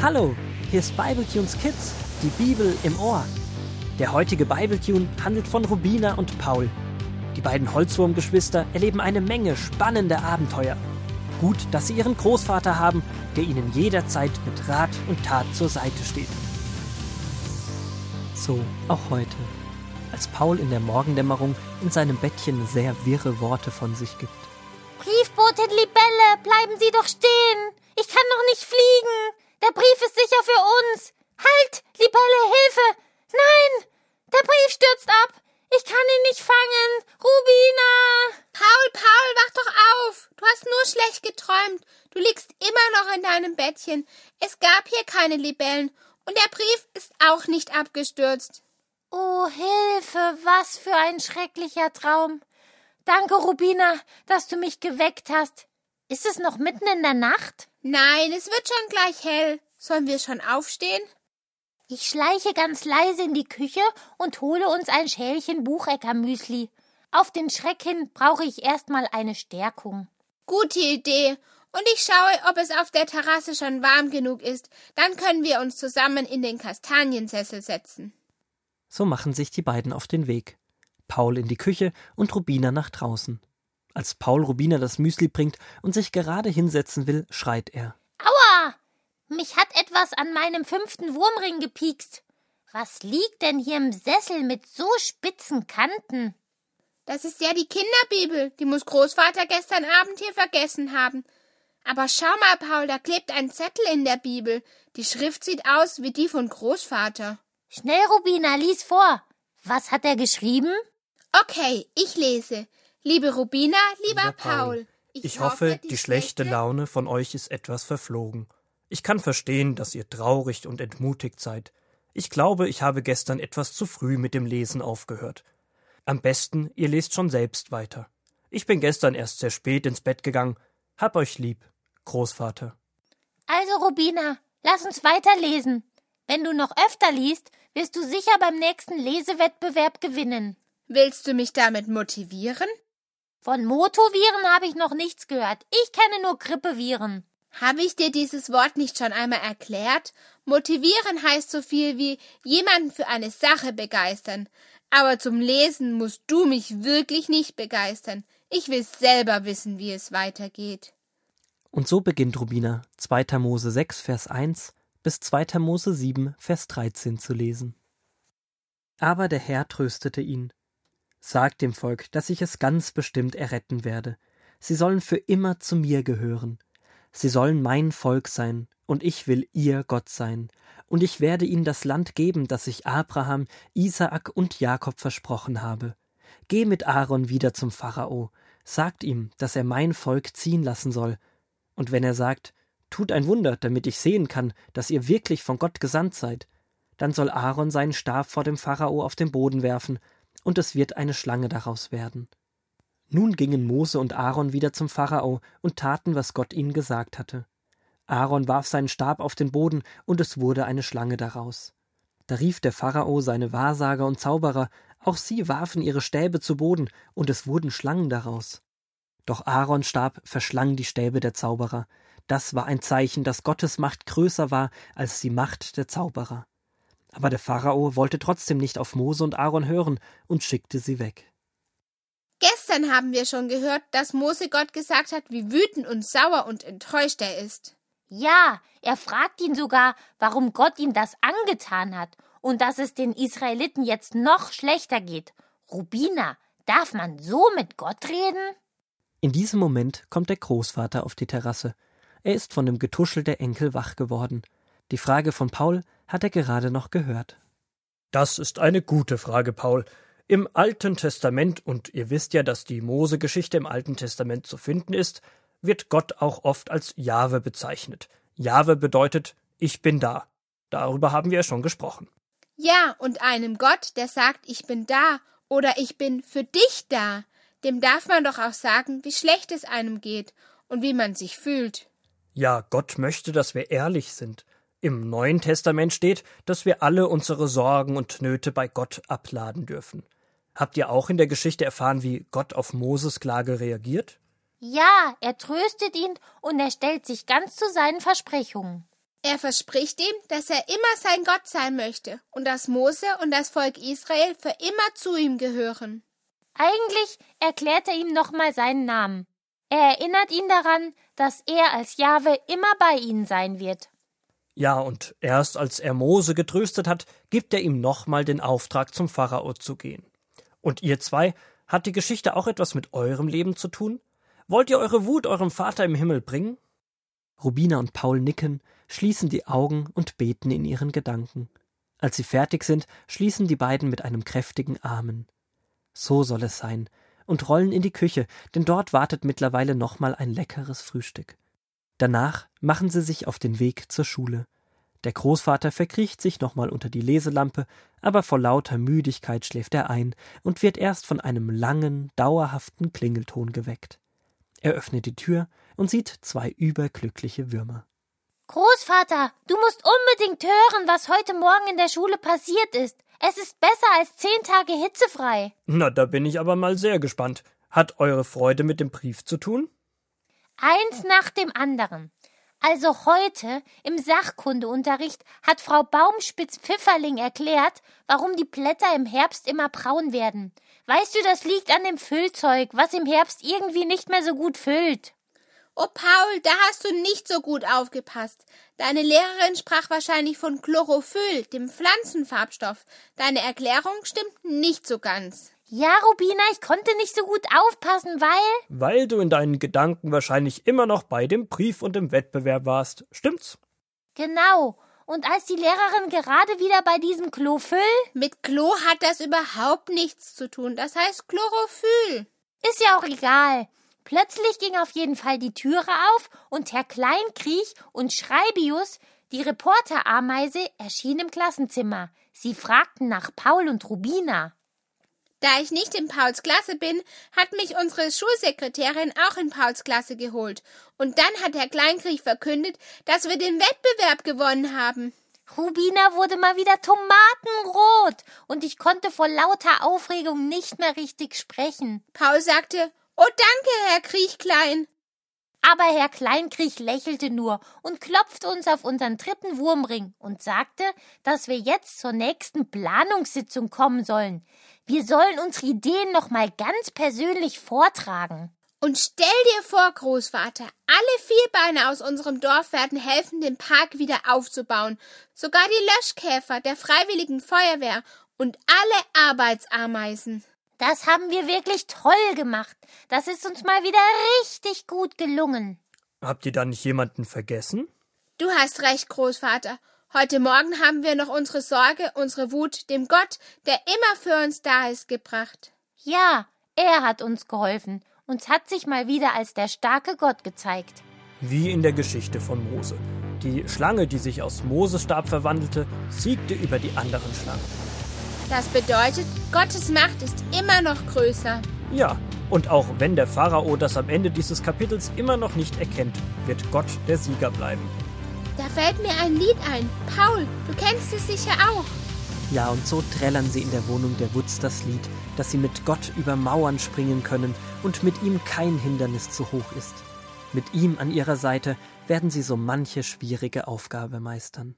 Hallo, hier ist Bibletunes Kids, die Bibel im Ohr. Der heutige Bibletune handelt von Rubina und Paul. Die beiden Holzwurmgeschwister erleben eine Menge spannender Abenteuer. Gut, dass sie ihren Großvater haben, der ihnen jederzeit mit Rat und Tat zur Seite steht. So auch heute, als Paul in der Morgendämmerung in seinem Bettchen sehr wirre Worte von sich gibt. Briefbotin Libelle, bleiben Sie doch stehen! Ich kann noch nicht fliegen! Der Brief ist sicher für uns! Halt! Libelle, Hilfe! Nein! Der Brief stürzt ab! Ich kann ihn nicht fangen! Rubina! Paul, Paul, wach doch auf! Du hast nur schlecht geträumt. Du liegst immer noch in deinem Bettchen. Es gab hier keine Libellen. Und der Brief ist auch nicht abgestürzt. Oh, Hilfe! Was für ein schrecklicher Traum! Danke, Rubina, dass du mich geweckt hast. Ist es noch mitten in der Nacht? Nein, es wird schon gleich hell. Sollen wir schon aufstehen? Ich schleiche ganz leise in die Küche und hole uns ein Schälchen Bucheckermüsli. Auf den Schreck hin brauche ich erstmal eine Stärkung. Gute Idee. Und ich schaue, ob es auf der Terrasse schon warm genug ist. Dann können wir uns zusammen in den Kastaniensessel setzen. So machen sich die beiden auf den Weg. Paul in die Küche und Rubina nach draußen. Als Paul Rubina das Müsli bringt und sich gerade hinsetzen will, schreit er. Aua! Mich hat etwas an meinem fünften Wurmring gepiekst. Was liegt denn hier im Sessel mit so spitzen Kanten? Das ist ja die Kinderbibel. Die muss Großvater gestern Abend hier vergessen haben. Aber schau mal, Paul, da klebt ein Zettel in der Bibel. Die Schrift sieht aus wie die von Großvater. Schnell, Rubina, lies vor. Was hat er geschrieben? Okay, ich lese. Liebe Rubina, lieber, lieber Paul, Paul, ich, ich hoffe, die, die schlechte Laune von euch ist etwas verflogen. Ich kann verstehen, dass ihr traurig und entmutigt seid. Ich glaube, ich habe gestern etwas zu früh mit dem Lesen aufgehört. Am besten, ihr lest schon selbst weiter. Ich bin gestern erst sehr spät ins Bett gegangen. Hab euch lieb, Großvater. Also, Rubina, lass uns weiterlesen. Wenn du noch öfter liest, wirst du sicher beim nächsten Lesewettbewerb gewinnen. Willst du mich damit motivieren? Von Motoviren habe ich noch nichts gehört. Ich kenne nur Grippeviren. Habe ich dir dieses Wort nicht schon einmal erklärt? Motivieren heißt so viel wie jemanden für eine Sache begeistern. Aber zum Lesen musst du mich wirklich nicht begeistern. Ich will selber wissen, wie es weitergeht. Und so beginnt Rubina 2. Mose 6, Vers 1 bis 2. Mose 7, Vers 13 zu lesen. Aber der Herr tröstete ihn. Sagt dem Volk, dass ich es ganz bestimmt erretten werde. Sie sollen für immer zu mir gehören. Sie sollen mein Volk sein, und ich will ihr Gott sein. Und ich werde ihnen das Land geben, das ich Abraham, Isaak und Jakob versprochen habe. Geh mit Aaron wieder zum Pharao, sagt ihm, dass er mein Volk ziehen lassen soll. Und wenn er sagt, tut ein Wunder, damit ich sehen kann, dass ihr wirklich von Gott gesandt seid, dann soll Aaron seinen Stab vor dem Pharao auf den Boden werfen, und es wird eine Schlange daraus werden. Nun gingen Mose und Aaron wieder zum Pharao und taten, was Gott ihnen gesagt hatte. Aaron warf seinen Stab auf den Boden, und es wurde eine Schlange daraus. Da rief der Pharao seine Wahrsager und Zauberer, auch sie warfen ihre Stäbe zu Boden, und es wurden Schlangen daraus. Doch Aarons Stab verschlang die Stäbe der Zauberer. Das war ein Zeichen, dass Gottes Macht größer war als die Macht der Zauberer. Aber der Pharao wollte trotzdem nicht auf Mose und Aaron hören und schickte sie weg. Gestern haben wir schon gehört, dass Mose Gott gesagt hat, wie wütend und sauer und enttäuscht er ist. Ja, er fragt ihn sogar, warum Gott ihm das angetan hat und dass es den Israeliten jetzt noch schlechter geht. Rubina, darf man so mit Gott reden? In diesem Moment kommt der Großvater auf die Terrasse. Er ist von dem Getuschel der Enkel wach geworden. Die Frage von Paul hat er gerade noch gehört. Das ist eine gute Frage, Paul. Im Alten Testament, und ihr wisst ja, dass die Mose-Geschichte im Alten Testament zu finden ist, wird Gott auch oft als Jahwe bezeichnet. Jahwe bedeutet, ich bin da. Darüber haben wir ja schon gesprochen. Ja, und einem Gott, der sagt, ich bin da oder ich bin für dich da, dem darf man doch auch sagen, wie schlecht es einem geht und wie man sich fühlt. Ja, Gott möchte, dass wir ehrlich sind. Im Neuen Testament steht, dass wir alle unsere Sorgen und Nöte bei Gott abladen dürfen. Habt ihr auch in der Geschichte erfahren, wie Gott auf Moses Klage reagiert? Ja, er tröstet ihn und er stellt sich ganz zu seinen Versprechungen. Er verspricht ihm, dass er immer sein Gott sein möchte und dass Mose und das Volk Israel für immer zu ihm gehören. Eigentlich erklärt er ihm nochmal seinen Namen. Er erinnert ihn daran, dass er als Jahwe immer bei ihnen sein wird. Ja, und erst als er Mose getröstet hat, gibt er ihm nochmal den Auftrag, zum Pharao zu gehen. Und ihr zwei, hat die Geschichte auch etwas mit eurem Leben zu tun? Wollt ihr eure Wut eurem Vater im Himmel bringen? Rubina und Paul nicken, schließen die Augen und beten in ihren Gedanken. Als sie fertig sind, schließen die beiden mit einem kräftigen Amen. So soll es sein, und rollen in die Küche, denn dort wartet mittlerweile nochmal ein leckeres Frühstück. Danach machen sie sich auf den Weg zur Schule. Der Großvater verkriecht sich nochmal unter die Leselampe, aber vor lauter Müdigkeit schläft er ein und wird erst von einem langen, dauerhaften Klingelton geweckt. Er öffnet die Tür und sieht zwei überglückliche Würmer. Großvater, du musst unbedingt hören, was heute Morgen in der Schule passiert ist. Es ist besser als zehn Tage hitzefrei. Na, da bin ich aber mal sehr gespannt. Hat eure Freude mit dem Brief zu tun? Eins nach dem anderen. Also heute im Sachkundeunterricht hat Frau Baumspitz-Pfifferling erklärt, warum die Blätter im Herbst immer braun werden. Weißt du, das liegt an dem Füllzeug, was im Herbst irgendwie nicht mehr so gut füllt. Oh, Paul, da hast du nicht so gut aufgepasst. Deine Lehrerin sprach wahrscheinlich von Chlorophyll, dem Pflanzenfarbstoff. Deine Erklärung stimmt nicht so ganz. Ja, Rubina, ich konnte nicht so gut aufpassen, weil. Weil du in deinen Gedanken wahrscheinlich immer noch bei dem Brief und dem Wettbewerb warst. Stimmt's? Genau. Und als die Lehrerin gerade wieder bei diesem Chlorophyll. Mit Klo hat das überhaupt nichts zu tun. Das heißt Chlorophyll. Ist ja auch egal. Plötzlich ging auf jeden Fall die Türe auf und Herr Kleinkriech und Schreibius, die Reporterameise, erschienen im Klassenzimmer. Sie fragten nach Paul und Rubina. Da ich nicht in Pauls Klasse bin, hat mich unsere Schulsekretärin auch in Pauls Klasse geholt. Und dann hat Herr Kleinkrieg verkündet, dass wir den Wettbewerb gewonnen haben. Rubina wurde mal wieder tomatenrot und ich konnte vor lauter Aufregung nicht mehr richtig sprechen. Paul sagte, Oh, danke, Herr Kriechklein. Aber Herr Kleinkriech lächelte nur und klopfte uns auf unseren dritten Wurmring und sagte, dass wir jetzt zur nächsten Planungssitzung kommen sollen. Wir sollen unsere Ideen noch mal ganz persönlich vortragen. Und stell dir vor, Großvater, alle Vierbeine aus unserem Dorf werden helfen, den Park wieder aufzubauen. Sogar die Löschkäfer der Freiwilligen Feuerwehr und alle Arbeitsameisen. Das haben wir wirklich toll gemacht. Das ist uns mal wieder richtig gut gelungen. Habt ihr da nicht jemanden vergessen? Du hast recht, Großvater. Heute Morgen haben wir noch unsere Sorge, unsere Wut dem Gott, der immer für uns da ist, gebracht. Ja, er hat uns geholfen. Uns hat sich mal wieder als der starke Gott gezeigt. Wie in der Geschichte von Mose. Die Schlange, die sich aus Moses Stab verwandelte, siegte über die anderen Schlangen. Das bedeutet, Gottes Macht ist immer noch größer. Ja, und auch wenn der Pharao das am Ende dieses Kapitels immer noch nicht erkennt, wird Gott der Sieger bleiben. Da fällt mir ein Lied ein. Paul, du kennst es sicher auch. Ja, und so trällern sie in der Wohnung der Wutz das Lied, dass sie mit Gott über Mauern springen können und mit ihm kein Hindernis zu hoch ist. Mit ihm an ihrer Seite werden sie so manche schwierige Aufgabe meistern.